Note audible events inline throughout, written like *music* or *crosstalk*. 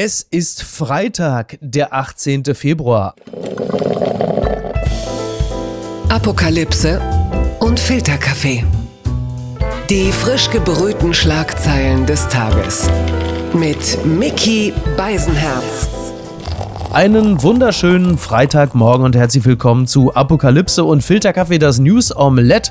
Es ist Freitag, der 18. Februar. Apokalypse und Filterkaffee. Die frisch gebrühten Schlagzeilen des Tages. Mit Mickey Beisenherz. Einen wunderschönen Freitagmorgen und herzlich willkommen zu Apokalypse und Filterkaffee, das News Omelette.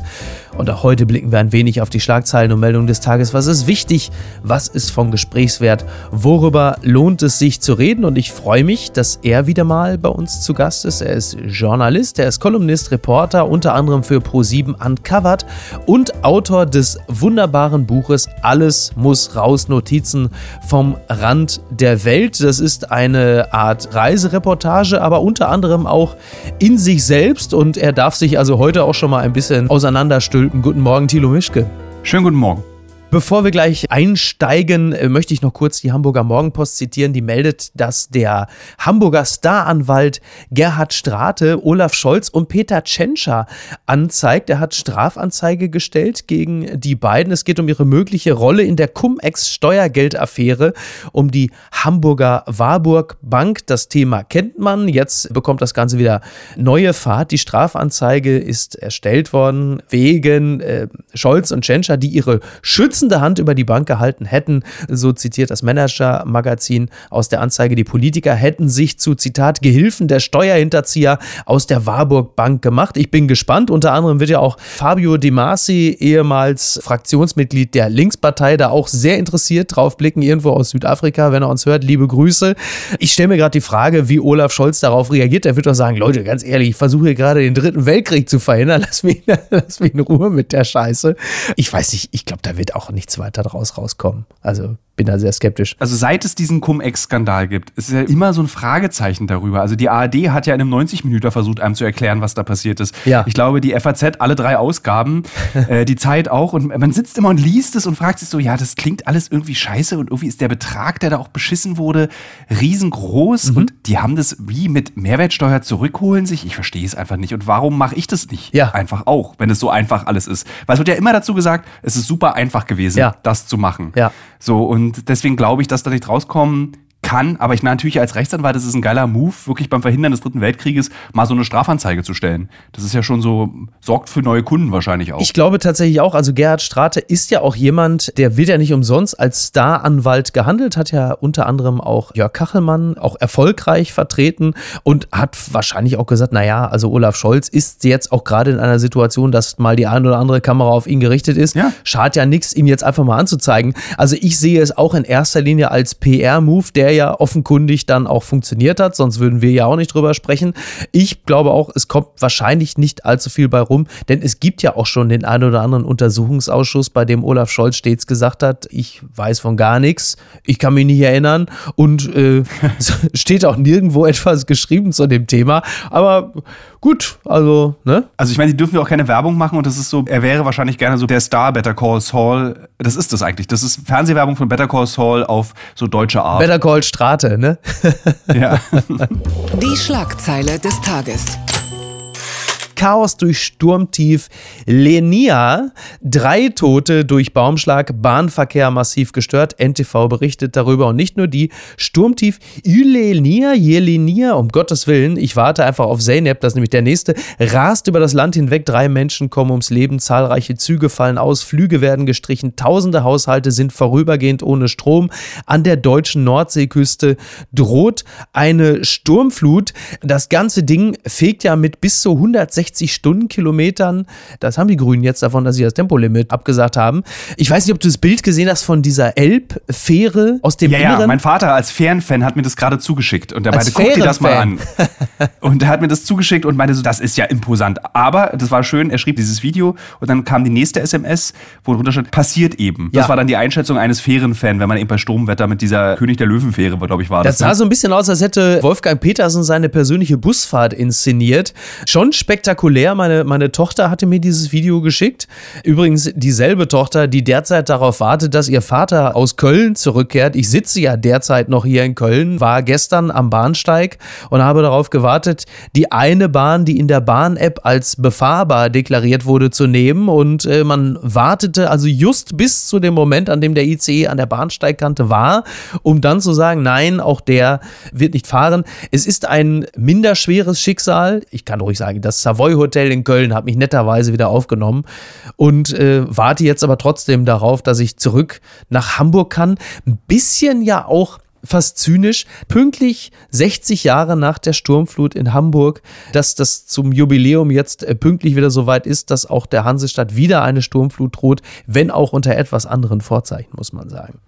Und auch heute blicken wir ein wenig auf die Schlagzeilen und Meldungen des Tages. Was ist wichtig? Was ist vom Gesprächswert? Worüber lohnt es sich zu reden? Und ich freue mich, dass er wieder mal bei uns zu Gast ist. Er ist Journalist, er ist Kolumnist, Reporter, unter anderem für Pro7 Uncovered und Autor des wunderbaren Buches Alles muss raus, Notizen vom Rand der Welt. Das ist eine Art Reisereportage, aber unter anderem auch in sich selbst. Und er darf sich also heute auch schon mal ein bisschen auseinanderstülpen Guten Morgen, Thilo Mischke. Schönen guten Morgen. Bevor wir gleich einsteigen, äh, möchte ich noch kurz die Hamburger Morgenpost zitieren. Die meldet, dass der Hamburger Staranwalt Gerhard Strate, Olaf Scholz und Peter Tschentscher anzeigt. Er hat Strafanzeige gestellt gegen die beiden. Es geht um ihre mögliche Rolle in der Cum-Ex-Steuergeldaffäre um die Hamburger Warburg Bank. Das Thema kennt man. Jetzt bekommt das Ganze wieder neue Fahrt. Die Strafanzeige ist erstellt worden wegen äh, Scholz und Tschentscher, die ihre Schütz schützende Hand über die Bank gehalten hätten, so zitiert das Manager-Magazin aus der Anzeige, die Politiker hätten sich zu, Zitat, Gehilfen der Steuerhinterzieher aus der Warburg Bank gemacht. Ich bin gespannt. Unter anderem wird ja auch Fabio De Masi, ehemals Fraktionsmitglied der Linkspartei, da auch sehr interessiert drauf blicken, irgendwo aus Südafrika, wenn er uns hört. Liebe Grüße. Ich stelle mir gerade die Frage, wie Olaf Scholz darauf reagiert. Er wird doch sagen, Leute, ganz ehrlich, ich versuche gerade den dritten Weltkrieg zu verhindern. *laughs* Lass mich, lass mich in Ruhe mit der Scheiße. Ich weiß nicht, ich glaube, da wird auch nichts weiter draus rauskommen. Also bin da sehr skeptisch. Also seit es diesen Cum-Ex-Skandal gibt, ist ja immer so ein Fragezeichen darüber. Also die ARD hat ja in einem 90 Minuten versucht, einem zu erklären, was da passiert ist. Ja. Ich glaube, die FAZ, alle drei Ausgaben, *laughs* äh, die Zeit auch. Und man sitzt immer und liest es und fragt sich so, ja, das klingt alles irgendwie scheiße und irgendwie ist der Betrag, der da auch beschissen wurde, riesengroß. Mhm. Und die haben das wie mit Mehrwertsteuer zurückholen sich. Ich verstehe es einfach nicht. Und warum mache ich das nicht? Ja. Einfach auch, wenn es so einfach alles ist. Weil es wird ja immer dazu gesagt, es ist super einfach gewesen, ja. das zu machen. Ja. So, und deswegen glaube ich, dass da nicht rauskommen kann, aber ich natürlich als Rechtsanwalt, das ist ein geiler Move, wirklich beim Verhindern des Dritten Weltkrieges mal so eine Strafanzeige zu stellen. Das ist ja schon so, sorgt für neue Kunden wahrscheinlich auch. Ich glaube tatsächlich auch, also Gerhard Strate ist ja auch jemand, der wird ja nicht umsonst als Staranwalt gehandelt, hat ja unter anderem auch Jörg Kachelmann auch erfolgreich vertreten und hat wahrscheinlich auch gesagt, naja, also Olaf Scholz ist jetzt auch gerade in einer Situation, dass mal die eine oder andere Kamera auf ihn gerichtet ist. Ja. Schadet ja nichts, ihm jetzt einfach mal anzuzeigen. Also ich sehe es auch in erster Linie als PR-Move, der ja offenkundig dann auch funktioniert hat, sonst würden wir ja auch nicht drüber sprechen. Ich glaube auch, es kommt wahrscheinlich nicht allzu viel bei rum, denn es gibt ja auch schon den einen oder anderen Untersuchungsausschuss, bei dem Olaf Scholz stets gesagt hat, ich weiß von gar nichts, ich kann mich nicht erinnern und äh, *laughs* steht auch nirgendwo etwas geschrieben zu dem Thema. Aber gut, also, ne? Also ich meine, die dürfen ja auch keine Werbung machen und das ist so, er wäre wahrscheinlich gerne so der Star Better Call Saul. Das ist das eigentlich. Das ist Fernsehwerbung von Better Call Saul auf so deutsche Art. Better Call Strate, ne? ja. *laughs* Die Schlagzeile des Tages. Chaos durch Sturmtief Lenia. Drei Tote durch Baumschlag, Bahnverkehr massiv gestört. NTV berichtet darüber und nicht nur die. Sturmtief Ylenia, Jelenia, um Gottes Willen, ich warte einfach auf Zeynep, das ist nämlich der nächste, rast über das Land hinweg. Drei Menschen kommen ums Leben, zahlreiche Züge fallen aus, Flüge werden gestrichen, tausende Haushalte sind vorübergehend ohne Strom. An der deutschen Nordseeküste droht eine Sturmflut. Das ganze Ding fegt ja mit bis zu 160 60 Stundenkilometern. Das haben die Grünen jetzt davon, dass sie das Tempolimit abgesagt haben. Ich weiß nicht, ob du das Bild gesehen hast von dieser Elbfähre aus dem ja, Inneren. Ja, mein Vater als Fährenfan hat mir das gerade zugeschickt und der meinte, guck dir das mal an. *laughs* und er hat mir das zugeschickt und meinte so, das ist ja imposant. Aber das war schön, er schrieb dieses Video und dann kam die nächste SMS, wo drunter stand, passiert eben. Das ja. war dann die Einschätzung eines Fährenfans, wenn man eben bei Sturmwetter mit dieser König der Löwenfähre, glaube ich, war das. Das sah ne? so ein bisschen aus, als hätte Wolfgang Petersen seine persönliche Busfahrt inszeniert. Schon spektakulär spektakulär. Meine, meine Tochter hatte mir dieses Video geschickt. Übrigens dieselbe Tochter, die derzeit darauf wartet, dass ihr Vater aus Köln zurückkehrt. Ich sitze ja derzeit noch hier in Köln, war gestern am Bahnsteig und habe darauf gewartet, die eine Bahn, die in der Bahn-App als befahrbar deklariert wurde, zu nehmen. Und äh, man wartete also just bis zu dem Moment, an dem der ICE an der Bahnsteigkante war, um dann zu sagen, nein, auch der wird nicht fahren. Es ist ein minderschweres Schicksal. Ich kann ruhig sagen, das Savoy Hotel in Köln hat mich netterweise wieder aufgenommen und äh, warte jetzt aber trotzdem darauf, dass ich zurück nach Hamburg kann. Ein bisschen ja auch fast zynisch, pünktlich 60 Jahre nach der Sturmflut in Hamburg, dass das zum Jubiläum jetzt äh, pünktlich wieder so weit ist, dass auch der Hansestadt wieder eine Sturmflut droht, wenn auch unter etwas anderen Vorzeichen, muss man sagen.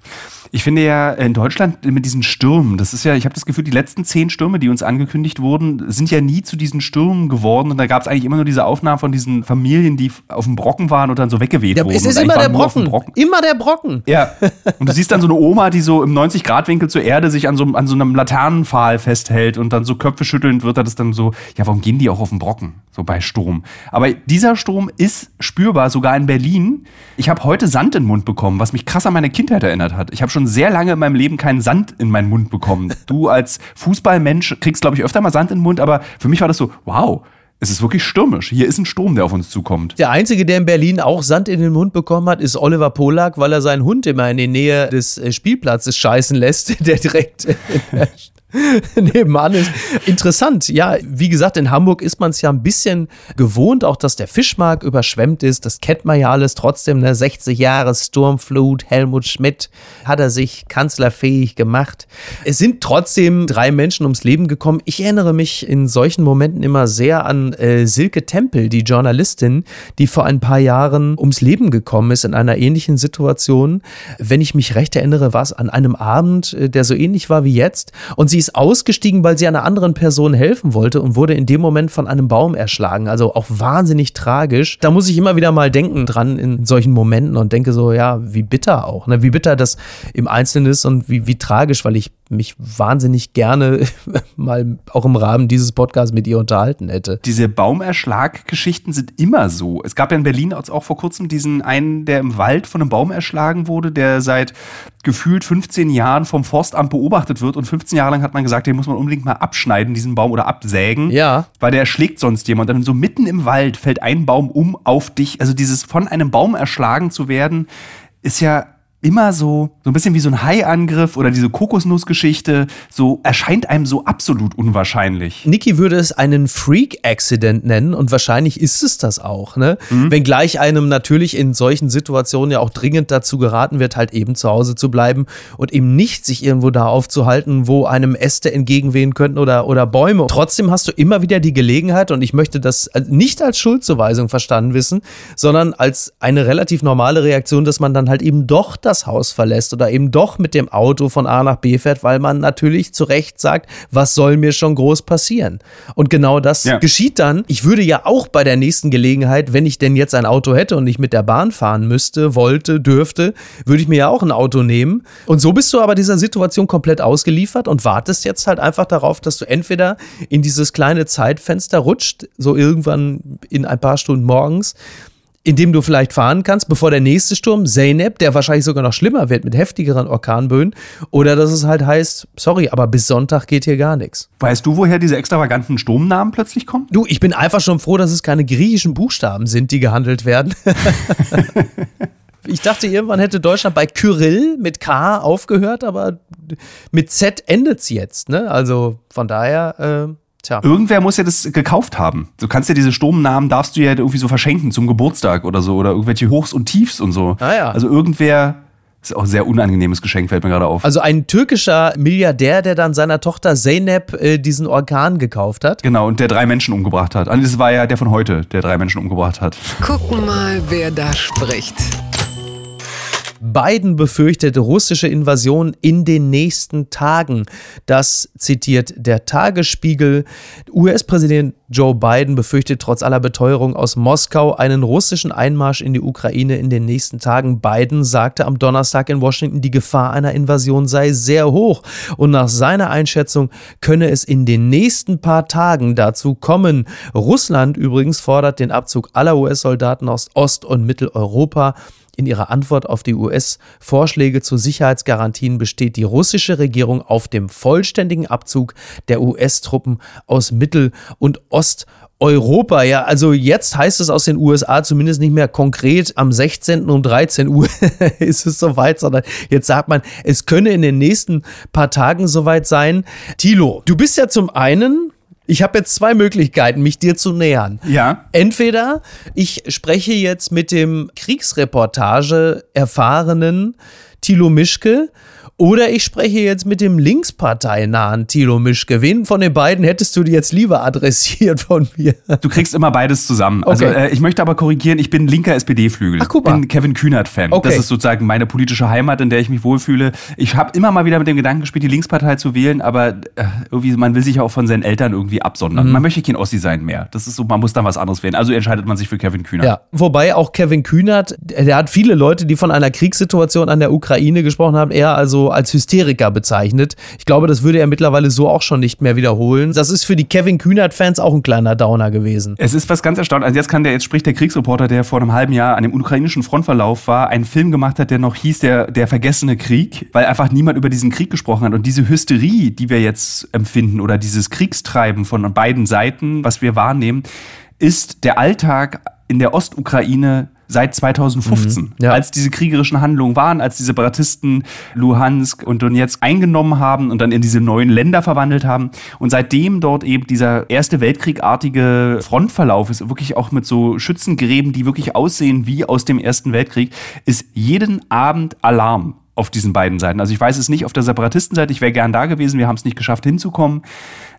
Ich finde ja in Deutschland mit diesen Stürmen, das ist ja, ich habe das Gefühl, die letzten zehn Stürme, die uns angekündigt wurden, sind ja nie zu diesen Stürmen geworden. Und da gab es eigentlich immer nur diese Aufnahmen von diesen Familien, die auf dem Brocken waren und dann so weggeweht ja, wurden. Es ist immer der Brocken. Brocken. Immer der Brocken. Ja. *laughs* Und du siehst dann so eine Oma, die so im 90-Grad-Winkel zur Erde sich an so, an so einem Laternenpfahl festhält und dann so Köpfe schüttelnd wird das dann so, ja, warum gehen die auch auf den Brocken? So bei Sturm. Aber dieser Sturm ist spürbar, sogar in Berlin. Ich habe heute Sand in den Mund bekommen, was mich krass an meine Kindheit erinnert hat. Ich habe schon sehr lange in meinem Leben keinen Sand in meinen Mund bekommen. Du als Fußballmensch kriegst, glaube ich, öfter mal Sand in den Mund, aber für mich war das so, wow, es ist wirklich stürmisch. Hier ist ein Sturm, der auf uns zukommt. Der Einzige, der in Berlin auch Sand in den Mund bekommen hat, ist Oliver Polak, weil er seinen Hund immer in die Nähe des äh, Spielplatzes scheißen lässt, *laughs* der direkt *laughs* *laughs* nebenan ist. Interessant, ja, wie gesagt, in Hamburg ist man es ja ein bisschen gewohnt, auch dass der Fischmarkt überschwemmt ist. Das kennt man ja alles trotzdem, ne? 60 Jahre Sturmflut, Helmut Schmidt hat er sich kanzlerfähig gemacht. Es sind trotzdem drei Menschen ums Leben gekommen. Ich erinnere mich in solchen Momenten immer sehr an äh, Silke Tempel, die Journalistin, die vor ein paar Jahren ums Leben gekommen ist in einer ähnlichen Situation. Wenn ich mich recht erinnere, war es an einem Abend, äh, der so ähnlich war wie jetzt. Und sie ist ausgestiegen, weil sie einer anderen Person helfen wollte und wurde in dem Moment von einem Baum erschlagen. Also auch wahnsinnig tragisch. Da muss ich immer wieder mal denken dran in solchen Momenten und denke so, ja, wie bitter auch. Ne? Wie bitter das im Einzelnen ist und wie, wie tragisch, weil ich mich wahnsinnig gerne *laughs* mal auch im Rahmen dieses Podcasts mit ihr unterhalten hätte. Diese Baumerschlag-Geschichten sind immer so. Es gab ja in Berlin auch vor kurzem diesen einen, der im Wald von einem Baum erschlagen wurde, der seit gefühlt 15 Jahren vom Forstamt beobachtet wird und 15 Jahre lang hat man gesagt, den muss man unbedingt mal abschneiden, diesen Baum oder absägen. Ja. Weil der erschlägt sonst jemand. Und dann so mitten im Wald fällt ein Baum um auf dich. Also dieses von einem Baum erschlagen zu werden, ist ja immer so, so ein bisschen wie so ein Haiangriff oder diese Kokosnussgeschichte, so erscheint einem so absolut unwahrscheinlich. Niki würde es einen Freak-Accident nennen und wahrscheinlich ist es das auch, ne? Mhm. Wenngleich einem natürlich in solchen Situationen ja auch dringend dazu geraten wird, halt eben zu Hause zu bleiben und eben nicht sich irgendwo da aufzuhalten, wo einem Äste entgegenwehen könnten oder, oder Bäume. Trotzdem hast du immer wieder die Gelegenheit und ich möchte das nicht als Schuldzuweisung verstanden wissen, sondern als eine relativ normale Reaktion, dass man dann halt eben doch das Haus verlässt oder eben doch mit dem Auto von A nach B fährt, weil man natürlich zu Recht sagt, was soll mir schon groß passieren? Und genau das ja. geschieht dann. Ich würde ja auch bei der nächsten Gelegenheit, wenn ich denn jetzt ein Auto hätte und nicht mit der Bahn fahren müsste, wollte, dürfte, würde ich mir ja auch ein Auto nehmen. Und so bist du aber dieser Situation komplett ausgeliefert und wartest jetzt halt einfach darauf, dass du entweder in dieses kleine Zeitfenster rutscht, so irgendwann in ein paar Stunden morgens, in dem du vielleicht fahren kannst, bevor der nächste Sturm, Zeynep, der wahrscheinlich sogar noch schlimmer wird mit heftigeren Orkanböen, oder dass es halt heißt, sorry, aber bis Sonntag geht hier gar nichts. Weißt du, woher diese extravaganten Sturmnamen plötzlich kommen? Du, ich bin einfach schon froh, dass es keine griechischen Buchstaben sind, die gehandelt werden. *laughs* ich dachte, irgendwann hätte Deutschland bei Kyrill mit K aufgehört, aber mit Z endet es jetzt. Ne? Also von daher. Äh Tja. Irgendwer muss ja das gekauft haben. Du kannst ja diese Sturmnamen, darfst du ja irgendwie so verschenken zum Geburtstag oder so oder irgendwelche Hochs und Tiefs und so. Ah, ja. Also irgendwer, das ist auch ein sehr unangenehmes Geschenk, fällt mir gerade auf. Also ein türkischer Milliardär, der dann seiner Tochter Zeynep äh, diesen Orkan gekauft hat. Genau, und der drei Menschen umgebracht hat. Also das war ja der von heute, der drei Menschen umgebracht hat. Gucken mal, wer da spricht. Biden befürchtet russische Invasion in den nächsten Tagen. Das zitiert der Tagesspiegel. US-Präsident Joe Biden befürchtet trotz aller Beteuerung aus Moskau einen russischen Einmarsch in die Ukraine in den nächsten Tagen. Biden sagte am Donnerstag in Washington, die Gefahr einer Invasion sei sehr hoch und nach seiner Einschätzung könne es in den nächsten paar Tagen dazu kommen. Russland übrigens fordert den Abzug aller US-Soldaten aus Ost- und Mitteleuropa. In ihrer Antwort auf die US-Vorschläge zu Sicherheitsgarantien besteht die russische Regierung auf dem vollständigen Abzug der US-Truppen aus Mittel- und Osteuropa. Ja, also jetzt heißt es aus den USA zumindest nicht mehr konkret am 16. um 13 Uhr *laughs* ist es soweit, sondern jetzt sagt man, es könne in den nächsten paar Tagen soweit sein. Tilo, du bist ja zum einen ich habe jetzt zwei Möglichkeiten, mich dir zu nähern. Ja. Entweder ich spreche jetzt mit dem Kriegsreportage erfahrenen Thilo Mischke oder ich spreche jetzt mit dem linksparteinahen Thilo Mischke. Wen von den beiden hättest du dir jetzt lieber adressiert von mir? Du kriegst immer beides zusammen. Also, okay. Also äh, ich möchte aber korrigieren, ich bin linker SPD-Flügel. Ich bin Kevin Kühnert-Fan. Okay. Das ist sozusagen meine politische Heimat, in der ich mich wohlfühle. Ich habe immer mal wieder mit dem Gedanken gespielt, die Linkspartei zu wählen, aber äh, irgendwie, man will sich ja auch von seinen Eltern irgendwie absondern. Mhm. Man möchte kein Ossi sein mehr. Das ist so, man muss dann was anderes wählen. Also entscheidet man sich für Kevin Kühnert. Ja, wobei auch Kevin Kühnert, der hat viele Leute, die von einer Kriegssituation an der Ukraine gesprochen haben, er also als Hysteriker bezeichnet. Ich glaube, das würde er mittlerweile so auch schon nicht mehr wiederholen. Das ist für die Kevin Kühnert-Fans auch ein kleiner Downer gewesen. Es ist was ganz erstaunlich. Also jetzt kann der, jetzt spricht der Kriegsreporter, der vor einem halben Jahr an dem ukrainischen Frontverlauf war, einen Film gemacht hat, der noch hieß der, der vergessene Krieg, weil einfach niemand über diesen Krieg gesprochen hat. Und diese Hysterie, die wir jetzt empfinden oder dieses Kriegstreiben von beiden Seiten, was wir wahrnehmen, ist der Alltag in der Ostukraine seit 2015, mhm, ja. als diese kriegerischen Handlungen waren, als die Separatisten Luhansk und Donetsk eingenommen haben und dann in diese neuen Länder verwandelt haben. Und seitdem dort eben dieser erste Weltkriegartige Frontverlauf ist, wirklich auch mit so Schützengräben, die wirklich aussehen wie aus dem Ersten Weltkrieg, ist jeden Abend Alarm auf diesen beiden Seiten. Also ich weiß es nicht auf der Separatistenseite, ich wäre gern da gewesen, wir haben es nicht geschafft hinzukommen.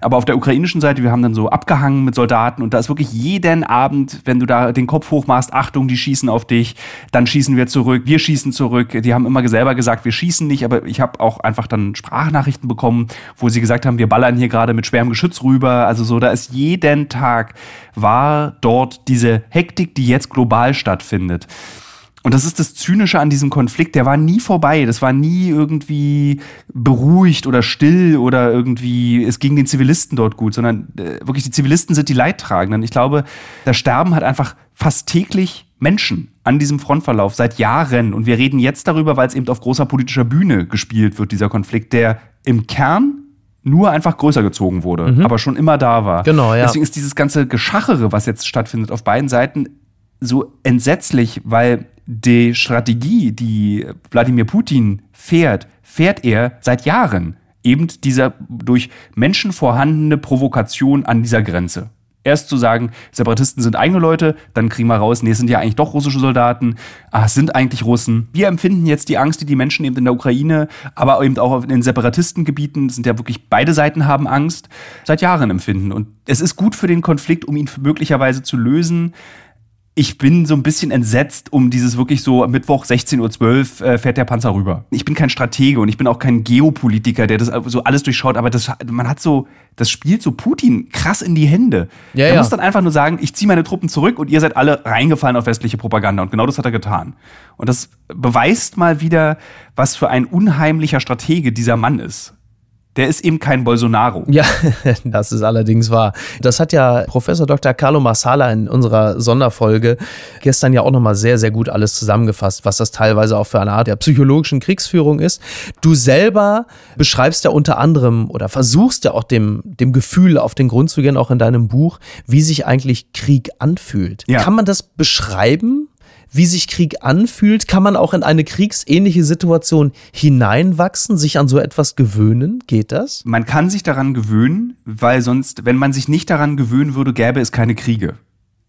Aber auf der ukrainischen Seite, wir haben dann so abgehangen mit Soldaten und da ist wirklich jeden Abend, wenn du da den Kopf hochmachst, Achtung, die schießen auf dich, dann schießen wir zurück, wir schießen zurück. Die haben immer selber gesagt, wir schießen nicht, aber ich habe auch einfach dann Sprachnachrichten bekommen, wo sie gesagt haben, wir ballern hier gerade mit schwerem Geschütz rüber. Also so, da ist jeden Tag war dort diese Hektik, die jetzt global stattfindet. Und das ist das Zynische an diesem Konflikt, der war nie vorbei. Das war nie irgendwie beruhigt oder still oder irgendwie, es ging den Zivilisten dort gut, sondern äh, wirklich die Zivilisten sind die Leidtragenden. Ich glaube, das Sterben hat einfach fast täglich Menschen an diesem Frontverlauf seit Jahren. Und wir reden jetzt darüber, weil es eben auf großer politischer Bühne gespielt wird, dieser Konflikt, der im Kern nur einfach größer gezogen wurde, mhm. aber schon immer da war. Genau, ja. Deswegen ist dieses ganze Geschachere, was jetzt stattfindet auf beiden Seiten, so entsetzlich, weil die Strategie, die Wladimir Putin fährt, fährt er seit Jahren. Eben dieser durch Menschen vorhandene Provokation an dieser Grenze. Erst zu sagen, Separatisten sind eigene Leute, dann kriegen wir raus, nee, es sind ja eigentlich doch russische Soldaten, ah, es sind eigentlich Russen. Wir empfinden jetzt die Angst, die die Menschen eben in der Ukraine, aber eben auch in den Separatistengebieten, sind ja wirklich beide Seiten haben Angst, seit Jahren empfinden. Und es ist gut für den Konflikt, um ihn möglicherweise zu lösen ich bin so ein bisschen entsetzt um dieses wirklich so Mittwoch 16.12 Uhr äh, fährt der Panzer rüber. Ich bin kein Stratege und ich bin auch kein Geopolitiker, der das so alles durchschaut, aber das, man hat so, das spielt so Putin krass in die Hände. Ja, er ja. muss dann einfach nur sagen, ich ziehe meine Truppen zurück und ihr seid alle reingefallen auf westliche Propaganda. Und genau das hat er getan. Und das beweist mal wieder, was für ein unheimlicher Stratege dieser Mann ist. Der ist eben kein Bolsonaro. Ja, *laughs* das ist allerdings wahr. Das hat ja Professor Dr. Carlo Marsala in unserer Sonderfolge gestern ja auch nochmal sehr, sehr gut alles zusammengefasst, was das teilweise auch für eine Art der psychologischen Kriegsführung ist. Du selber beschreibst ja unter anderem oder versuchst ja auch dem, dem Gefühl auf den Grund zu gehen, auch in deinem Buch, wie sich eigentlich Krieg anfühlt. Ja. Kann man das beschreiben? Wie sich Krieg anfühlt? Kann man auch in eine kriegsähnliche Situation hineinwachsen, sich an so etwas gewöhnen? Geht das? Man kann sich daran gewöhnen, weil sonst, wenn man sich nicht daran gewöhnen würde, gäbe es keine Kriege.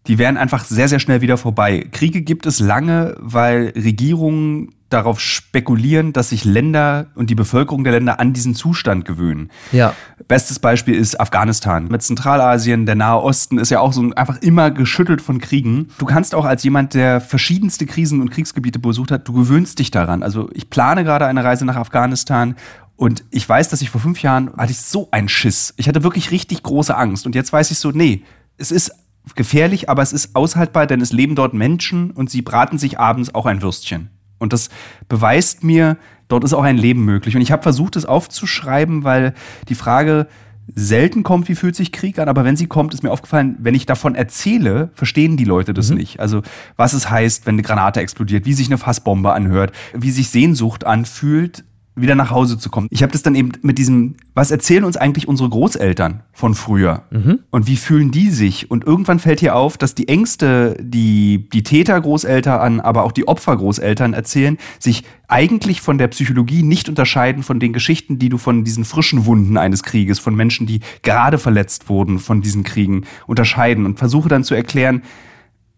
Die wären einfach sehr, sehr schnell wieder vorbei. Kriege gibt es lange, weil Regierungen darauf spekulieren, dass sich Länder und die Bevölkerung der Länder an diesen Zustand gewöhnen. Ja. Bestes Beispiel ist Afghanistan. Mit Zentralasien, der Nahe Osten ist ja auch so einfach immer geschüttelt von Kriegen. Du kannst auch als jemand, der verschiedenste Krisen und Kriegsgebiete besucht hat, du gewöhnst dich daran. Also ich plane gerade eine Reise nach Afghanistan und ich weiß, dass ich vor fünf Jahren hatte ich so einen Schiss. Ich hatte wirklich richtig große Angst. Und jetzt weiß ich so, nee, es ist gefährlich, aber es ist aushaltbar, denn es leben dort Menschen und sie braten sich abends auch ein Würstchen. Und das beweist mir, dort ist auch ein Leben möglich. Und ich habe versucht, es aufzuschreiben, weil die Frage selten kommt, wie fühlt sich Krieg an, aber wenn sie kommt, ist mir aufgefallen, wenn ich davon erzähle, verstehen die Leute das mhm. nicht. Also was es heißt, wenn eine Granate explodiert, wie sich eine Fassbombe anhört, wie sich Sehnsucht anfühlt, wieder nach Hause zu kommen. Ich habe das dann eben mit diesem, was erzählen uns eigentlich unsere Großeltern von früher? Mhm. Und wie fühlen die sich? Und irgendwann fällt hier auf, dass die Ängste, die die Täter-Großeltern, aber auch die Opfer-Großeltern erzählen, sich eigentlich von der Psychologie nicht unterscheiden von den Geschichten, die du von diesen frischen Wunden eines Krieges, von Menschen, die gerade verletzt wurden von diesen Kriegen, unterscheiden. Und versuche dann zu erklären,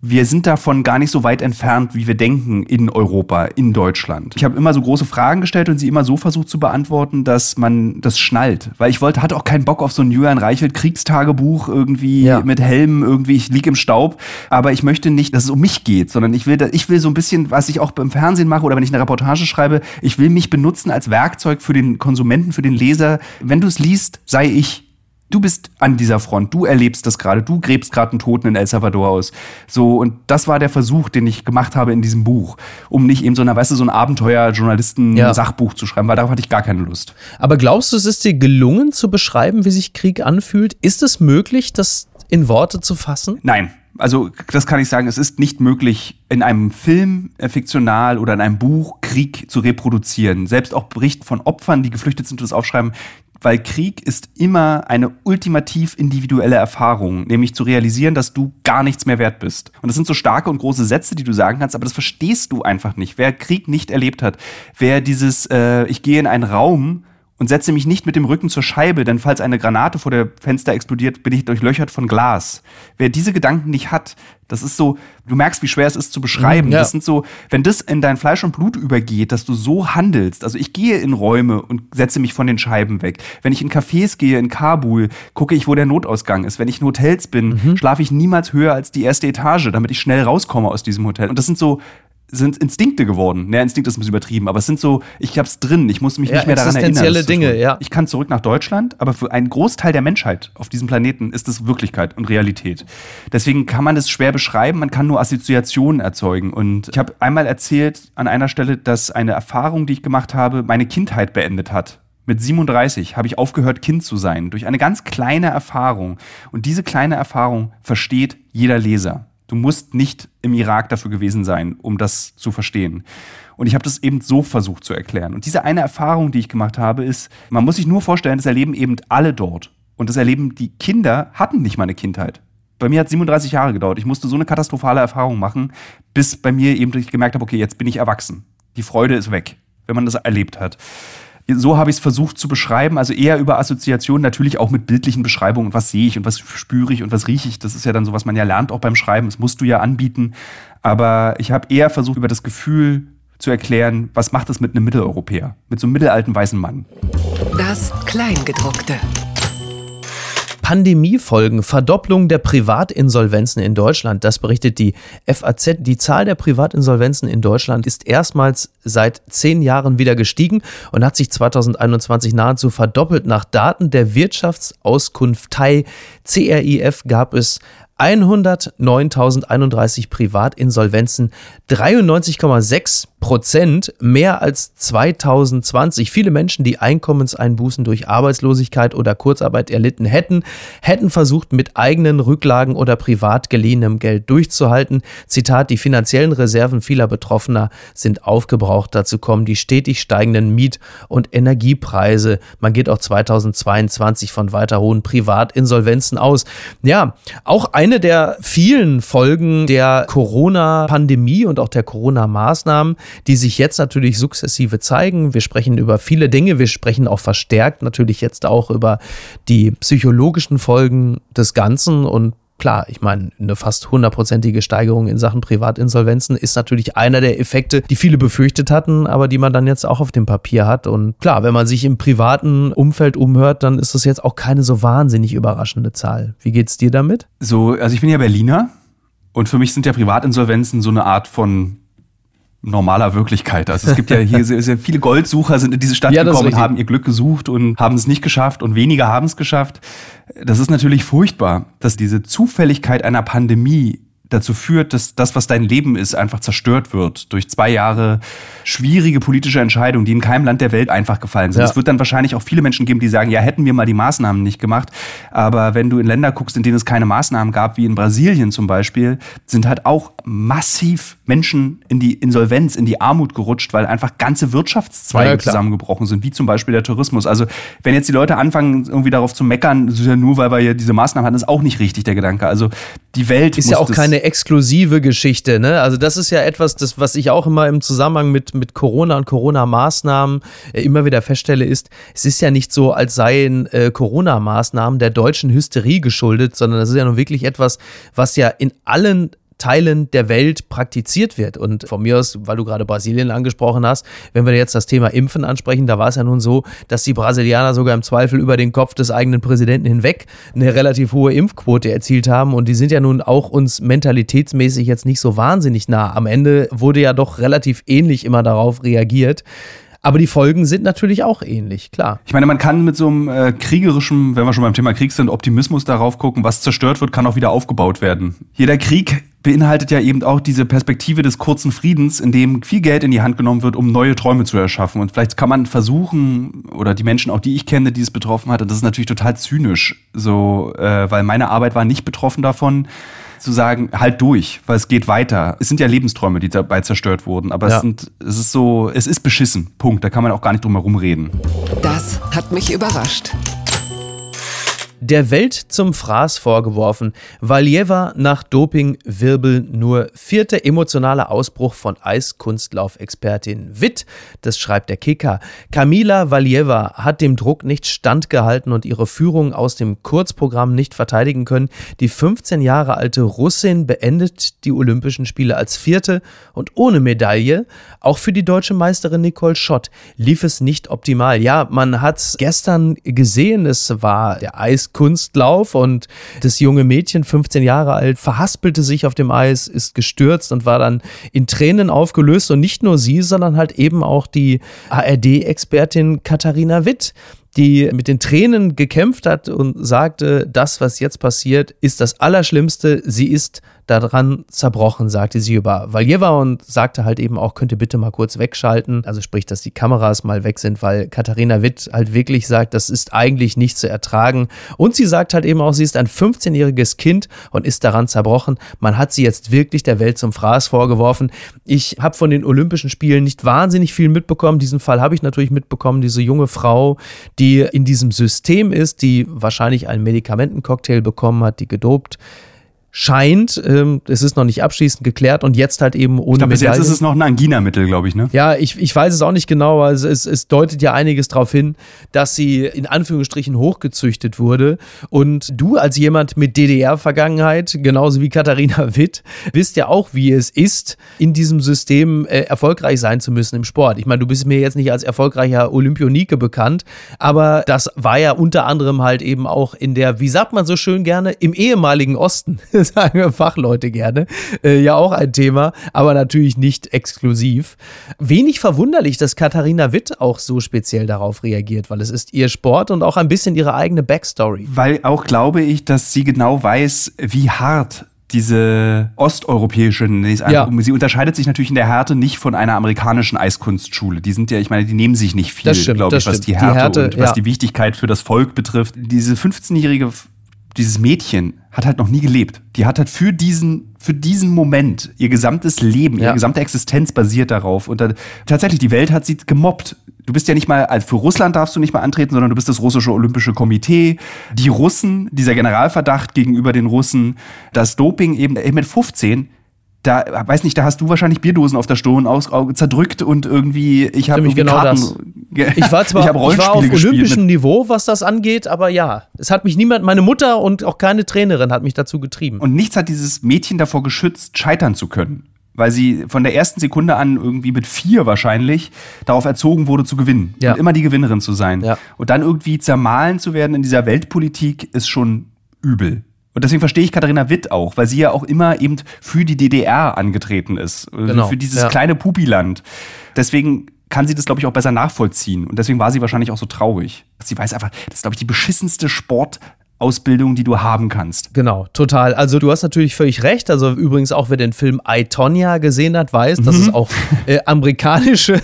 wir sind davon gar nicht so weit entfernt, wie wir denken in Europa, in Deutschland. Ich habe immer so große Fragen gestellt und sie immer so versucht zu beantworten, dass man das schnallt. Weil ich wollte, hatte auch keinen Bock auf so ein Julian Reichelt Kriegstagebuch irgendwie ja. mit Helm, irgendwie, ich lieg im Staub. Aber ich möchte nicht, dass es um mich geht, sondern ich will, ich will so ein bisschen, was ich auch beim Fernsehen mache oder wenn ich eine Reportage schreibe, ich will mich benutzen als Werkzeug für den Konsumenten, für den Leser. Wenn du es liest, sei ich du bist an dieser Front, du erlebst das gerade, du gräbst gerade einen Toten in El Salvador aus. So, und das war der Versuch, den ich gemacht habe in diesem Buch, um nicht eben so, eine, weißt du, so ein Abenteuer-Journalisten-Sachbuch ja. zu schreiben, weil darauf hatte ich gar keine Lust. Aber glaubst du, es ist dir gelungen zu beschreiben, wie sich Krieg anfühlt? Ist es möglich, das in Worte zu fassen? Nein. Also, das kann ich sagen, es ist nicht möglich, in einem Film, fiktional oder in einem Buch Krieg zu reproduzieren. Selbst auch Bericht von Opfern, die geflüchtet sind und das aufschreiben, weil Krieg ist immer eine ultimativ individuelle Erfahrung, nämlich zu realisieren, dass du gar nichts mehr wert bist. Und das sind so starke und große Sätze, die du sagen kannst, aber das verstehst du einfach nicht. Wer Krieg nicht erlebt hat, wer dieses, äh, ich gehe in einen Raum und setze mich nicht mit dem Rücken zur Scheibe, denn falls eine Granate vor der Fenster explodiert, bin ich durchlöchert von Glas. Wer diese Gedanken nicht hat, das ist so, du merkst, wie schwer es ist zu beschreiben. Ja. Das sind so, wenn das in dein Fleisch und Blut übergeht, dass du so handelst. Also ich gehe in Räume und setze mich von den Scheiben weg. Wenn ich in Cafés gehe in Kabul, gucke ich, wo der Notausgang ist. Wenn ich in Hotels bin, mhm. schlafe ich niemals höher als die erste Etage, damit ich schnell rauskomme aus diesem Hotel. Und das sind so sind Instinkte geworden. Ja, Instinkt ist ein bisschen übertrieben, aber es sind so, ich hab's drin, ich muss mich ja, nicht mehr daran erinnern. Dinge, ja. Ich kann zurück nach Deutschland, aber für einen Großteil der Menschheit auf diesem Planeten ist es Wirklichkeit und Realität. Deswegen kann man es schwer beschreiben, man kann nur Assoziationen erzeugen. Und ich habe einmal erzählt an einer Stelle, dass eine Erfahrung, die ich gemacht habe, meine Kindheit beendet hat. Mit 37 habe ich aufgehört, Kind zu sein, durch eine ganz kleine Erfahrung. Und diese kleine Erfahrung versteht jeder Leser. Du musst nicht im Irak dafür gewesen sein, um das zu verstehen. Und ich habe das eben so versucht zu erklären. Und diese eine Erfahrung, die ich gemacht habe, ist, man muss sich nur vorstellen, das erleben eben alle dort. Und das erleben die Kinder, hatten nicht meine Kindheit. Bei mir hat 37 Jahre gedauert. Ich musste so eine katastrophale Erfahrung machen, bis bei mir eben ich gemerkt habe, okay, jetzt bin ich erwachsen. Die Freude ist weg, wenn man das erlebt hat. So habe ich es versucht zu beschreiben, also eher über Assoziationen, natürlich auch mit bildlichen Beschreibungen. Was sehe ich und was spüre ich und was rieche ich? Das ist ja dann so, was man ja lernt auch beim Schreiben. Das musst du ja anbieten. Aber ich habe eher versucht, über das Gefühl zu erklären, was macht es mit einem Mitteleuropäer, mit so einem mittelalten weißen Mann. Das Kleingedruckte. Pandemiefolgen, Verdopplung der Privatinsolvenzen in Deutschland. Das berichtet die FAZ. Die Zahl der Privatinsolvenzen in Deutschland ist erstmals seit zehn Jahren wieder gestiegen und hat sich 2021 nahezu verdoppelt. Nach Daten der Wirtschaftsauskunft TAI CRIF gab es 109.031 Privatinsolvenzen, 93,6 Prozent mehr als 2020. Viele Menschen, die Einkommenseinbußen durch Arbeitslosigkeit oder Kurzarbeit erlitten hätten, hätten versucht, mit eigenen Rücklagen oder privat geliehenem Geld durchzuhalten. Zitat, die finanziellen Reserven vieler Betroffener sind aufgebraucht. Dazu kommen die stetig steigenden Miet- und Energiepreise. Man geht auch 2022 von weiter hohen Privatinsolvenzen aus. Ja, auch eine der vielen Folgen der Corona-Pandemie und auch der Corona-Maßnahmen, die sich jetzt natürlich sukzessive zeigen. Wir sprechen über viele Dinge. Wir sprechen auch verstärkt natürlich jetzt auch über die psychologischen Folgen des Ganzen und klar, ich meine, eine fast hundertprozentige Steigerung in Sachen Privatinsolvenzen ist natürlich einer der Effekte, die viele befürchtet hatten, aber die man dann jetzt auch auf dem Papier hat. Und klar, wenn man sich im privaten Umfeld umhört, dann ist das jetzt auch keine so wahnsinnig überraschende Zahl. Wie geht's dir damit? So, also ich bin ja Berliner und für mich sind ja Privatinsolvenzen so eine Art von normaler Wirklichkeit. Also es gibt ja hier *laughs* sehr, sehr viele Goldsucher sind in diese Stadt ja, gekommen und haben ihr Glück gesucht und haben es nicht geschafft und weniger haben es geschafft. Das ist natürlich furchtbar, dass diese Zufälligkeit einer Pandemie dazu führt, dass das, was dein Leben ist, einfach zerstört wird durch zwei Jahre schwierige politische Entscheidungen, die in keinem Land der Welt einfach gefallen sind. Ja. Es wird dann wahrscheinlich auch viele Menschen geben, die sagen, ja, hätten wir mal die Maßnahmen nicht gemacht. Aber wenn du in Länder guckst, in denen es keine Maßnahmen gab, wie in Brasilien zum Beispiel, sind halt auch massiv Menschen in die Insolvenz, in die Armut gerutscht, weil einfach ganze Wirtschaftszweige ja, zusammengebrochen sind, wie zum Beispiel der Tourismus. Also wenn jetzt die Leute anfangen, irgendwie darauf zu meckern, das ist ja nur, weil wir hier diese Maßnahmen hatten, ist auch nicht richtig der Gedanke. Also die Welt ist ja auch keine exklusive Geschichte. Ne? Also das ist ja etwas, das, was ich auch immer im Zusammenhang mit, mit Corona und Corona-Maßnahmen äh, immer wieder feststelle, ist, es ist ja nicht so, als seien äh, Corona-Maßnahmen der deutschen Hysterie geschuldet, sondern das ist ja nun wirklich etwas, was ja in allen Teilen der Welt praktiziert wird. Und von mir aus, weil du gerade Brasilien angesprochen hast, wenn wir jetzt das Thema Impfen ansprechen, da war es ja nun so, dass die Brasilianer sogar im Zweifel über den Kopf des eigenen Präsidenten hinweg eine relativ hohe Impfquote erzielt haben. Und die sind ja nun auch uns mentalitätsmäßig jetzt nicht so wahnsinnig nah. Am Ende wurde ja doch relativ ähnlich immer darauf reagiert. Aber die Folgen sind natürlich auch ähnlich, klar. Ich meine, man kann mit so einem äh, kriegerischen, wenn wir schon beim Thema Krieg sind, Optimismus darauf gucken, was zerstört wird, kann auch wieder aufgebaut werden. Jeder Krieg beinhaltet ja eben auch diese Perspektive des kurzen Friedens, in dem viel Geld in die Hand genommen wird, um neue Träume zu erschaffen. Und vielleicht kann man versuchen, oder die Menschen, auch die ich kenne, die es betroffen hatte, das ist natürlich total zynisch, so, äh, weil meine Arbeit war nicht betroffen davon zu sagen, halt durch, weil es geht weiter. Es sind ja Lebensträume, die dabei zerstört wurden, aber ja. es, sind, es ist so, es ist beschissen. Punkt. Da kann man auch gar nicht drum herum reden. Das hat mich überrascht der Welt zum Fraß vorgeworfen. Valjeva nach Dopingwirbel nur vierter emotionaler Ausbruch von Eiskunstlaufexpertin Witt, das schreibt der Kicker. Kamila Valjeva hat dem Druck nicht standgehalten und ihre Führung aus dem Kurzprogramm nicht verteidigen können. Die 15 Jahre alte Russin beendet die Olympischen Spiele als vierte und ohne Medaille. Auch für die deutsche Meisterin Nicole Schott lief es nicht optimal. Ja, man hat gestern gesehen, es war der Eis Kunstlauf und das junge Mädchen, 15 Jahre alt, verhaspelte sich auf dem Eis, ist gestürzt und war dann in Tränen aufgelöst und nicht nur sie, sondern halt eben auch die ARD-Expertin Katharina Witt, die mit den Tränen gekämpft hat und sagte, das, was jetzt passiert, ist das Allerschlimmste. Sie ist daran zerbrochen, sagte sie über Valjeva und sagte halt eben auch, könnte bitte mal kurz wegschalten. Also sprich, dass die Kameras mal weg sind, weil Katharina Witt halt wirklich sagt, das ist eigentlich nicht zu ertragen. Und sie sagt halt eben auch, sie ist ein 15-jähriges Kind und ist daran zerbrochen. Man hat sie jetzt wirklich der Welt zum Fraß vorgeworfen. Ich habe von den Olympischen Spielen nicht wahnsinnig viel mitbekommen. Diesen Fall habe ich natürlich mitbekommen. Diese junge Frau, die in diesem System ist, die wahrscheinlich einen Medikamentencocktail bekommen hat, die gedopt scheint, ähm, es ist noch nicht abschließend geklärt und jetzt halt eben ohne ich glaub, bis jetzt ist es noch ein Angina-Mittel, glaube ich, ne? Ja, ich, ich weiß es auch nicht genau, aber es, es, es deutet ja einiges darauf hin, dass sie in Anführungsstrichen hochgezüchtet wurde und du als jemand mit DDR-Vergangenheit, genauso wie Katharina Witt, wisst ja auch, wie es ist, in diesem System äh, erfolgreich sein zu müssen im Sport. Ich meine, du bist mir jetzt nicht als erfolgreicher Olympionike bekannt, aber das war ja unter anderem halt eben auch in der, wie sagt man so schön gerne, im ehemaligen Osten *laughs* *laughs* sagen wir Fachleute gerne, äh, ja auch ein Thema, aber natürlich nicht exklusiv. Wenig verwunderlich, dass Katharina Witt auch so speziell darauf reagiert, weil es ist ihr Sport und auch ein bisschen ihre eigene Backstory. Weil auch glaube ich, dass sie genau weiß, wie hart diese osteuropäische, ja. sie unterscheidet sich natürlich in der Härte nicht von einer amerikanischen Eiskunstschule. Die sind ja, ich meine, die nehmen sich nicht viel, glaube ich, was die Härte, die Härte, und was ja. die Wichtigkeit für das Volk betrifft. Diese 15-jährige dieses Mädchen hat halt noch nie gelebt. Die hat halt für diesen, für diesen Moment ihr gesamtes Leben, ja. ihre gesamte Existenz basiert darauf. Und dann, tatsächlich, die Welt hat sie gemobbt. Du bist ja nicht mal, also für Russland darfst du nicht mal antreten, sondern du bist das russische Olympische Komitee. Die Russen, dieser Generalverdacht gegenüber den Russen, das Doping eben, eben mit 15 da, weiß nicht, da hast du wahrscheinlich Bierdosen auf der Stirn aus, zerdrückt und irgendwie, ich habe genau Karten, das. Ich war *laughs* zwar ich, ich war auf olympischem Niveau, was das angeht, aber ja, es hat mich niemand, meine Mutter und auch keine Trainerin hat mich dazu getrieben. Und nichts hat dieses Mädchen davor geschützt, scheitern zu können. Weil sie von der ersten Sekunde an irgendwie mit vier wahrscheinlich darauf erzogen wurde zu gewinnen ja. und immer die Gewinnerin zu sein. Ja. Und dann irgendwie zermahlen zu werden in dieser Weltpolitik ist schon übel. Und deswegen verstehe ich Katharina Witt auch, weil sie ja auch immer eben für die DDR angetreten ist. Also genau. Für dieses ja. kleine Pupiland. Deswegen kann sie das, glaube ich, auch besser nachvollziehen. Und deswegen war sie wahrscheinlich auch so traurig. Sie weiß einfach, das ist, glaube ich, die beschissenste Sport- Ausbildung, die du haben kannst. Genau, total. Also du hast natürlich völlig recht. Also übrigens auch wer den Film I, Tonya gesehen hat, weiß, dass es mhm. auch äh, amerikanische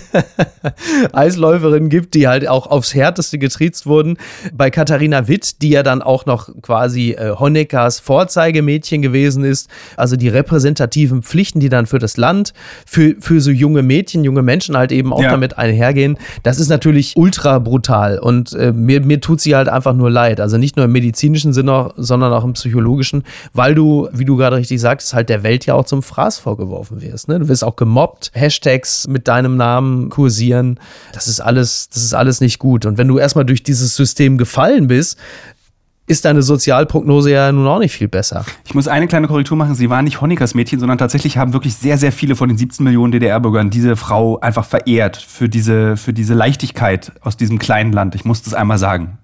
*laughs* Eisläuferinnen gibt, die halt auch aufs Härteste getriezt wurden. Bei Katharina Witt, die ja dann auch noch quasi äh, Honeckers Vorzeigemädchen gewesen ist. Also die repräsentativen Pflichten, die dann für das Land, für, für so junge Mädchen, junge Menschen halt eben auch ja. damit einhergehen. Das ist natürlich ultra brutal und äh, mir, mir tut sie halt einfach nur leid. Also nicht nur im Medizin medizinischen Sinne, sondern auch im psychologischen, weil du, wie du gerade richtig sagst, halt der Welt ja auch zum Fraß vorgeworfen wirst. Ne? Du wirst auch gemobbt, Hashtags mit deinem Namen kursieren. Das ist alles, das ist alles nicht gut. Und wenn du erstmal durch dieses System gefallen bist, ist deine Sozialprognose ja nun auch nicht viel besser. Ich muss eine kleine Korrektur machen. Sie waren nicht Honeckers Mädchen, sondern tatsächlich haben wirklich sehr, sehr viele von den 17 Millionen DDR-Bürgern diese Frau einfach verehrt für diese, für diese Leichtigkeit aus diesem kleinen Land. Ich muss das einmal sagen.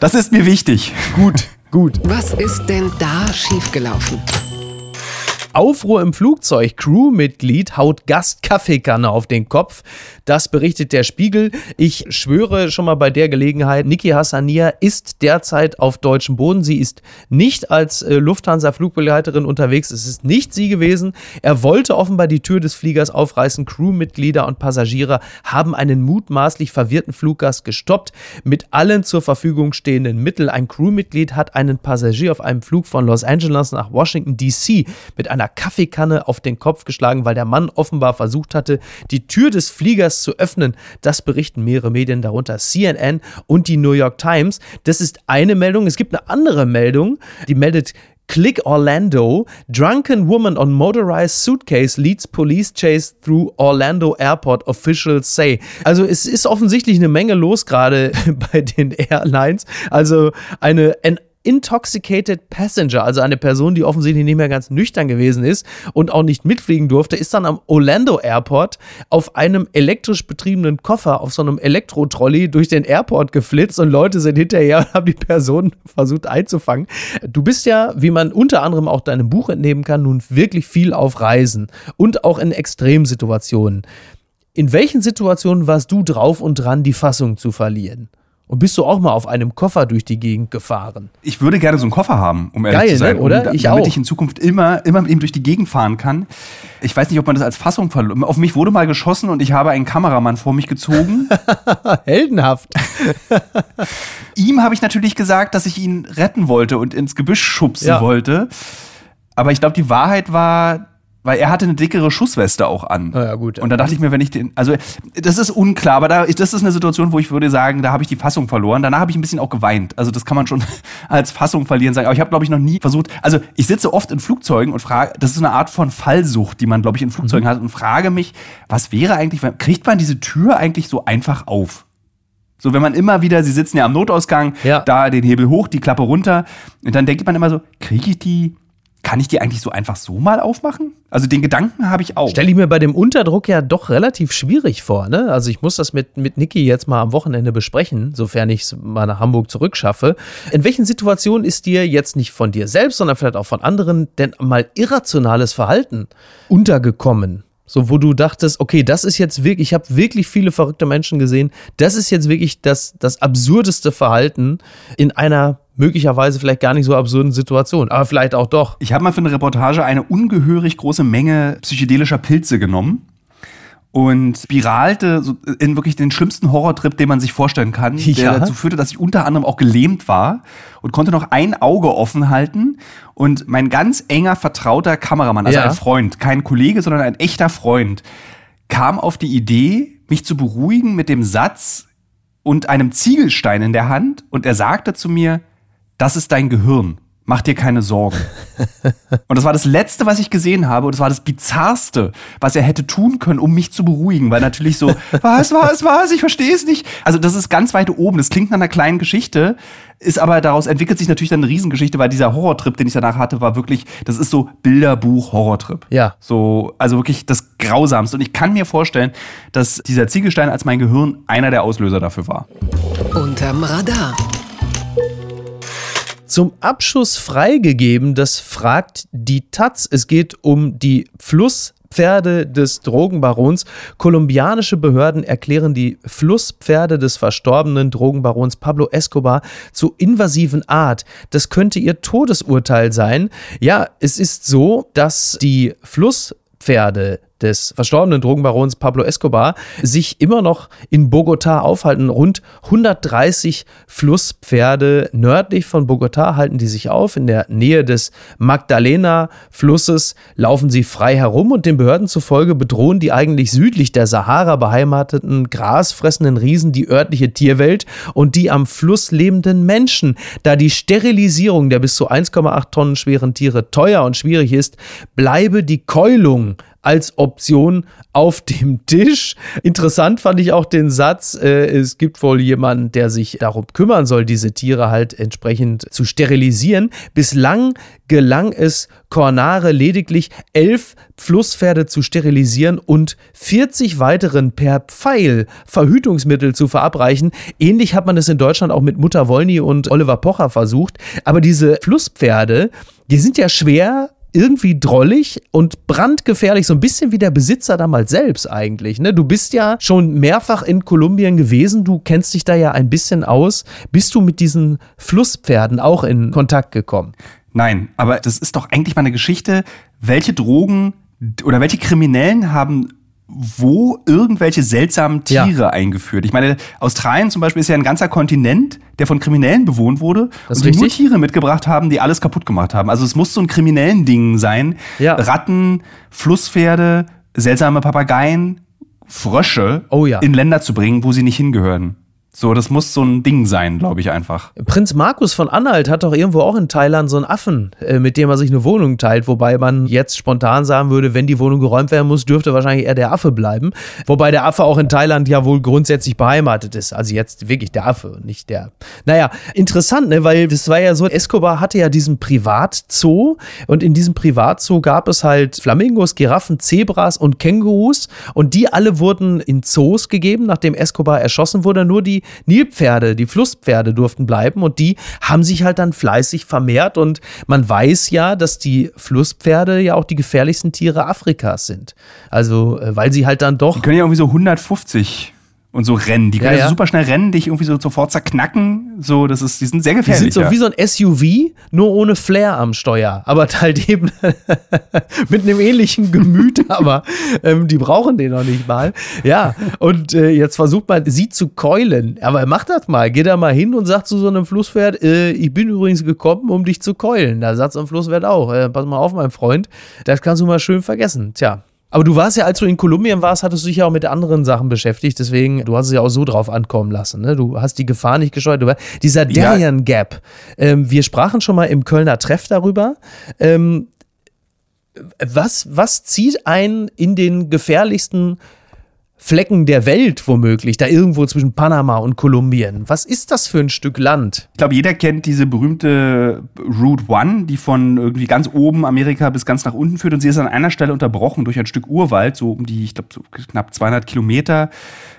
Das ist mir wichtig. Gut, gut. Was ist denn da schiefgelaufen? Aufruhr im Flugzeug. Crewmitglied haut Gast-Kaffeekanne auf den Kopf. Das berichtet der Spiegel. Ich schwöre schon mal bei der Gelegenheit, Niki Hassania ist derzeit auf deutschem Boden. Sie ist nicht als äh, Lufthansa-Flugbegleiterin unterwegs. Es ist nicht sie gewesen. Er wollte offenbar die Tür des Fliegers aufreißen. Crewmitglieder und Passagiere haben einen mutmaßlich verwirrten Fluggast gestoppt. Mit allen zur Verfügung stehenden Mitteln. Ein Crewmitglied hat einen Passagier auf einem Flug von Los Angeles nach Washington DC mit einer einer Kaffeekanne auf den Kopf geschlagen, weil der Mann offenbar versucht hatte, die Tür des Fliegers zu öffnen. Das berichten mehrere Medien, darunter CNN und die New York Times. Das ist eine Meldung. Es gibt eine andere Meldung, die meldet Click Orlando. Drunken woman on motorized suitcase leads police chase through Orlando Airport, officials say. Also es ist offensichtlich eine Menge los gerade *laughs* bei den Airlines. Also eine Intoxicated Passenger, also eine Person, die offensichtlich nicht mehr ganz nüchtern gewesen ist und auch nicht mitfliegen durfte, ist dann am Orlando Airport auf einem elektrisch betriebenen Koffer, auf so einem Elektro-Trolley durch den Airport geflitzt und Leute sind hinterher und haben die Person versucht einzufangen. Du bist ja, wie man unter anderem auch deinem Buch entnehmen kann, nun wirklich viel auf Reisen und auch in Extremsituationen. In welchen Situationen warst du drauf und dran, die Fassung zu verlieren? Und bist du auch mal auf einem Koffer durch die Gegend gefahren? Ich würde gerne so einen Koffer haben, um ehrlich Geil, zu sein. Ne? Oder? Um, ich damit auch. ich in Zukunft immer, immer mit ihm durch die Gegend fahren kann. Ich weiß nicht, ob man das als Fassung verloren. Auf mich wurde mal geschossen und ich habe einen Kameramann vor mich gezogen. *laughs* Heldenhaft. *laughs* ihm habe ich natürlich gesagt, dass ich ihn retten wollte und ins Gebüsch schubsen ja. wollte. Aber ich glaube, die Wahrheit war, weil er hatte eine dickere Schussweste auch an. Oh ja, gut. Und da dachte ich mir, wenn ich den, also das ist unklar, aber da, das ist eine Situation, wo ich würde sagen, da habe ich die Fassung verloren. Danach habe ich ein bisschen auch geweint. Also das kann man schon *laughs* als Fassung verlieren sagen. Aber ich habe, glaube ich, noch nie versucht. Also ich sitze oft in Flugzeugen und frage, das ist eine Art von Fallsucht, die man, glaube ich, in Flugzeugen mhm. hat und frage mich, was wäre eigentlich, kriegt man diese Tür eigentlich so einfach auf? So, wenn man immer wieder, sie sitzen ja am Notausgang, ja. da den Hebel hoch, die Klappe runter, und dann denkt man immer so, kriege ich die kann ich die eigentlich so einfach so mal aufmachen? Also den Gedanken habe ich auch. Stelle ich mir bei dem Unterdruck ja doch relativ schwierig vor. Ne? Also ich muss das mit, mit Niki jetzt mal am Wochenende besprechen, sofern ich es mal nach Hamburg zurückschaffe. In welchen Situationen ist dir jetzt nicht von dir selbst, sondern vielleicht auch von anderen denn mal irrationales Verhalten untergekommen? So, wo du dachtest, okay, das ist jetzt wirklich, ich habe wirklich viele verrückte Menschen gesehen. Das ist jetzt wirklich das, das absurdeste Verhalten in einer möglicherweise vielleicht gar nicht so absurden Situation, aber vielleicht auch doch. Ich habe mal für eine Reportage eine ungehörig große Menge psychedelischer Pilze genommen und spiralte in wirklich den schlimmsten Horrortrip, den man sich vorstellen kann, ja. der dazu führte, dass ich unter anderem auch gelähmt war und konnte noch ein Auge offen halten und mein ganz enger vertrauter Kameramann, also ja. ein Freund, kein Kollege, sondern ein echter Freund, kam auf die Idee, mich zu beruhigen mit dem Satz und einem Ziegelstein in der Hand und er sagte zu mir, das ist dein Gehirn. mach dir keine Sorgen. *laughs* und das war das Letzte, was ich gesehen habe. Und das war das Bizarrste, was er hätte tun können, um mich zu beruhigen. Weil natürlich so, *laughs* was, was, was, ich verstehe es nicht. Also das ist ganz weit oben. Das klingt nach einer kleinen Geschichte, ist aber daraus entwickelt sich natürlich dann eine Riesengeschichte, weil dieser Horrortrip, den ich danach hatte, war wirklich, das ist so Bilderbuch-Horrortrip. Ja. So, also wirklich das Grausamste. Und ich kann mir vorstellen, dass dieser Ziegelstein als mein Gehirn einer der Auslöser dafür war. Unterm Radar zum Abschuss freigegeben. Das fragt die Taz. Es geht um die Flusspferde des Drogenbarons. Kolumbianische Behörden erklären die Flusspferde des verstorbenen Drogenbarons Pablo Escobar zu invasiven Art. Das könnte ihr Todesurteil sein. Ja, es ist so, dass die Flusspferde des verstorbenen Drogenbarons Pablo Escobar sich immer noch in Bogotá aufhalten. Rund 130 Flusspferde nördlich von Bogotá halten die sich auf. In der Nähe des Magdalena-Flusses laufen sie frei herum und den Behörden zufolge bedrohen die eigentlich südlich der Sahara beheimateten grasfressenden Riesen die örtliche Tierwelt und die am Fluss lebenden Menschen. Da die Sterilisierung der bis zu 1,8 Tonnen schweren Tiere teuer und schwierig ist, bleibe die Keulung als Option auf dem Tisch. Interessant fand ich auch den Satz, äh, es gibt wohl jemanden, der sich darum kümmern soll, diese Tiere halt entsprechend zu sterilisieren. Bislang gelang es Cornare lediglich elf Flusspferde zu sterilisieren und 40 weiteren per Pfeil Verhütungsmittel zu verabreichen. Ähnlich hat man es in Deutschland auch mit Mutter Wolny und Oliver Pocher versucht. Aber diese Flusspferde, die sind ja schwer irgendwie drollig und brandgefährlich, so ein bisschen wie der Besitzer damals selbst eigentlich. Ne? Du bist ja schon mehrfach in Kolumbien gewesen, du kennst dich da ja ein bisschen aus. Bist du mit diesen Flusspferden auch in Kontakt gekommen? Nein, aber das ist doch eigentlich mal eine Geschichte, welche Drogen oder welche Kriminellen haben wo irgendwelche seltsamen Tiere ja. eingeführt. Ich meine, Australien zum Beispiel ist ja ein ganzer Kontinent, der von Kriminellen bewohnt wurde das und die nur Tiere mitgebracht haben, die alles kaputt gemacht haben. Also es muss so ein kriminellen Ding sein. Ja. Ratten, Flusspferde, seltsame Papageien, Frösche oh ja. in Länder zu bringen, wo sie nicht hingehören. So, das muss so ein Ding sein, glaube ich einfach. Prinz Markus von Anhalt hat doch irgendwo auch in Thailand so einen Affen, äh, mit dem er sich eine Wohnung teilt, wobei man jetzt spontan sagen würde, wenn die Wohnung geräumt werden muss, dürfte wahrscheinlich eher der Affe bleiben. Wobei der Affe auch in Thailand ja wohl grundsätzlich beheimatet ist. Also jetzt wirklich der Affe nicht der. Naja, interessant, ne? Weil das war ja so, Escobar hatte ja diesen Privatzoo und in diesem Privatzoo gab es halt Flamingos, Giraffen, Zebras und Kängurus und die alle wurden in Zoos gegeben, nachdem Escobar erschossen wurde. Nur die Nilpferde, die Flusspferde durften bleiben und die haben sich halt dann fleißig vermehrt und man weiß ja, dass die Flusspferde ja auch die gefährlichsten Tiere Afrikas sind. Also, äh, weil sie halt dann doch. Die können ja irgendwie so 150 und so rennen. Die können ja, ja. super schnell rennen, dich irgendwie so sofort zerknacken. So, das ist, die sind sehr gefährlich. Die sind so ja. wie so ein SUV, nur ohne Flair am Steuer. Aber *laughs* halt eben *laughs* mit einem ähnlichen Gemüt, *laughs* aber ähm, die brauchen den noch nicht mal. Ja, und äh, jetzt versucht man, sie zu keulen. Aber mach das mal. Geh da mal hin und sag zu so einem Flusspferd, äh, ich bin übrigens gekommen, um dich zu keulen. Da sagt so ein Flusspferd auch, äh, pass mal auf, mein Freund, das kannst du mal schön vergessen. Tja, aber du warst ja, als du in Kolumbien warst, hattest du dich ja auch mit anderen Sachen beschäftigt. Deswegen, du hast es ja auch so drauf ankommen lassen. Ne? Du hast die Gefahr nicht gescheut. Du, dieser Darien Gap. Ähm, wir sprachen schon mal im Kölner Treff darüber. Ähm, was, was zieht einen in den gefährlichsten Flecken der Welt womöglich, da irgendwo zwischen Panama und Kolumbien. Was ist das für ein Stück Land? Ich glaube, jeder kennt diese berühmte Route One, die von irgendwie ganz oben Amerika bis ganz nach unten führt und sie ist an einer Stelle unterbrochen durch ein Stück Urwald, so um die, ich glaube, so knapp 200 Kilometer,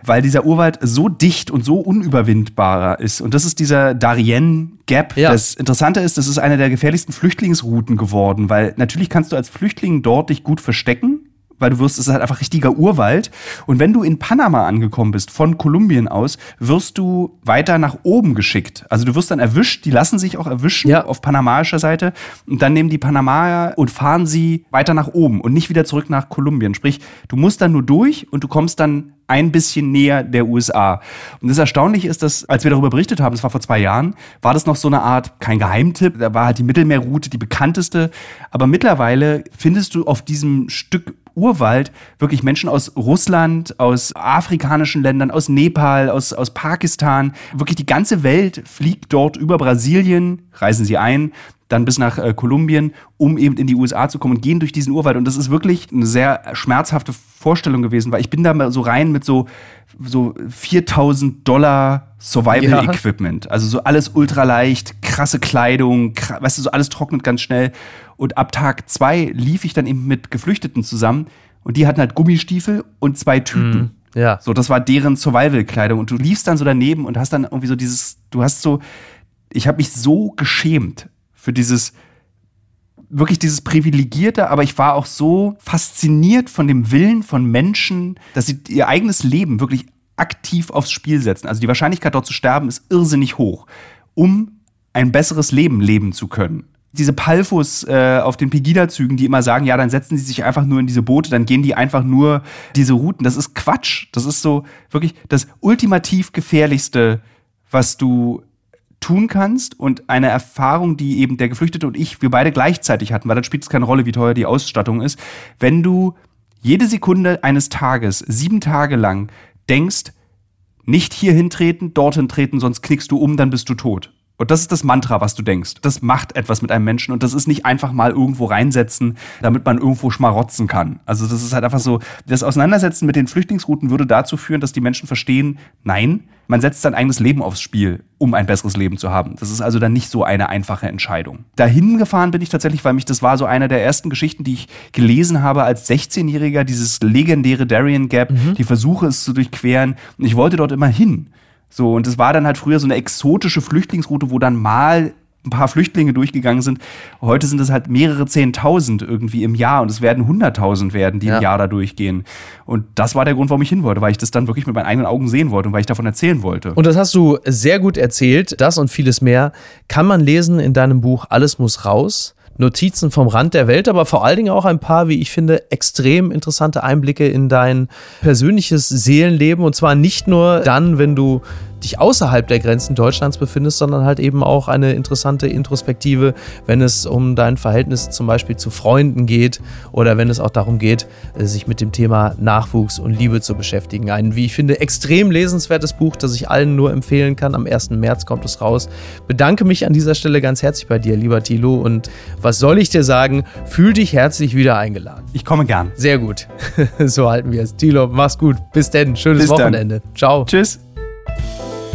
weil dieser Urwald so dicht und so unüberwindbar ist. Und das ist dieser Darien Gap. Ja. Das Interessante ist, das ist eine der gefährlichsten Flüchtlingsrouten geworden, weil natürlich kannst du als Flüchtling dort dich gut verstecken weil du wirst, es ist halt einfach richtiger Urwald. Und wenn du in Panama angekommen bist, von Kolumbien aus, wirst du weiter nach oben geschickt. Also du wirst dann erwischt, die lassen sich auch erwischen ja. auf panamaischer Seite. Und dann nehmen die Panamaer und fahren sie weiter nach oben und nicht wieder zurück nach Kolumbien. Sprich, du musst dann nur durch und du kommst dann ein bisschen näher der USA. Und das Erstaunliche ist, dass, als wir darüber berichtet haben, das war vor zwei Jahren, war das noch so eine Art, kein Geheimtipp, da war halt die Mittelmeerroute die bekannteste. Aber mittlerweile findest du auf diesem Stück Urwald wirklich Menschen aus Russland, aus afrikanischen Ländern, aus Nepal, aus, aus Pakistan. Wirklich die ganze Welt fliegt dort über Brasilien, reisen sie ein, dann bis nach äh, Kolumbien, um eben in die USA zu kommen und gehen durch diesen Urwald. Und das ist wirklich eine sehr schmerzhafte Vorstellung gewesen, weil ich bin da mal so rein mit so, so 4000 Dollar Survival-Equipment. Ja. Also so alles ultraleicht, krasse Kleidung, krass, weißt du, so alles trocknet ganz schnell. Und ab Tag zwei lief ich dann eben mit Geflüchteten zusammen und die hatten halt Gummistiefel und zwei Tüten. Mm. Ja. So, das war deren Survival-Kleidung. Und du liefst dann so daneben und hast dann irgendwie so dieses, du hast so, ich habe mich so geschämt für dieses wirklich dieses privilegierte, aber ich war auch so fasziniert von dem Willen von Menschen, dass sie ihr eigenes Leben wirklich aktiv aufs Spiel setzen. Also die Wahrscheinlichkeit dort zu sterben ist irrsinnig hoch, um ein besseres Leben leben zu können. Diese Palfos äh, auf den Pegida-Zügen, die immer sagen, ja, dann setzen sie sich einfach nur in diese Boote, dann gehen die einfach nur diese Routen. Das ist Quatsch. Das ist so wirklich das ultimativ gefährlichste, was du tun kannst und eine Erfahrung, die eben der Geflüchtete und ich, wir beide gleichzeitig hatten, weil dann spielt es keine Rolle, wie teuer die Ausstattung ist, wenn du jede Sekunde eines Tages, sieben Tage lang, denkst, nicht hier hintreten, dorthin treten, sonst knickst du um, dann bist du tot. Und das ist das Mantra, was du denkst. Das macht etwas mit einem Menschen und das ist nicht einfach mal irgendwo reinsetzen, damit man irgendwo schmarotzen kann. Also das ist halt einfach so, das Auseinandersetzen mit den Flüchtlingsrouten würde dazu führen, dass die Menschen verstehen, nein, man setzt sein eigenes Leben aufs Spiel, um ein besseres Leben zu haben. Das ist also dann nicht so eine einfache Entscheidung. Dahin gefahren bin ich tatsächlich, weil mich das war so eine der ersten Geschichten, die ich gelesen habe als 16-Jähriger, dieses legendäre Darien Gap, mhm. die Versuche es zu durchqueren. Und ich wollte dort immer hin. So, und es war dann halt früher so eine exotische Flüchtlingsroute, wo dann mal ein paar Flüchtlinge durchgegangen sind. Heute sind es halt mehrere Zehntausend irgendwie im Jahr und es werden hunderttausend werden, die ja. im Jahr da durchgehen. Und das war der Grund, warum ich hin wollte, weil ich das dann wirklich mit meinen eigenen Augen sehen wollte und weil ich davon erzählen wollte. Und das hast du sehr gut erzählt. Das und vieles mehr kann man lesen in deinem Buch Alles muss raus. Notizen vom Rand der Welt, aber vor allen Dingen auch ein paar, wie ich finde, extrem interessante Einblicke in dein persönliches Seelenleben. Und zwar nicht nur dann, wenn du dich außerhalb der Grenzen Deutschlands befindest, sondern halt eben auch eine interessante Introspektive, wenn es um dein Verhältnis zum Beispiel zu Freunden geht oder wenn es auch darum geht, äh, sich mit dem Thema Nachwuchs und Liebe zu beschäftigen. Ein, wie ich finde, extrem lesenswertes Buch, das ich allen nur empfehlen kann. Am 1. März kommt es raus. Bedanke mich an dieser Stelle ganz herzlich bei dir, lieber Thilo. Und was soll ich dir sagen? Fühl dich herzlich wieder eingeladen. Ich komme gern. Sehr gut. *laughs* so halten wir es. Thilo, mach's gut. Bis denn. Schönes Bis Wochenende. Dann. Ciao. Tschüss.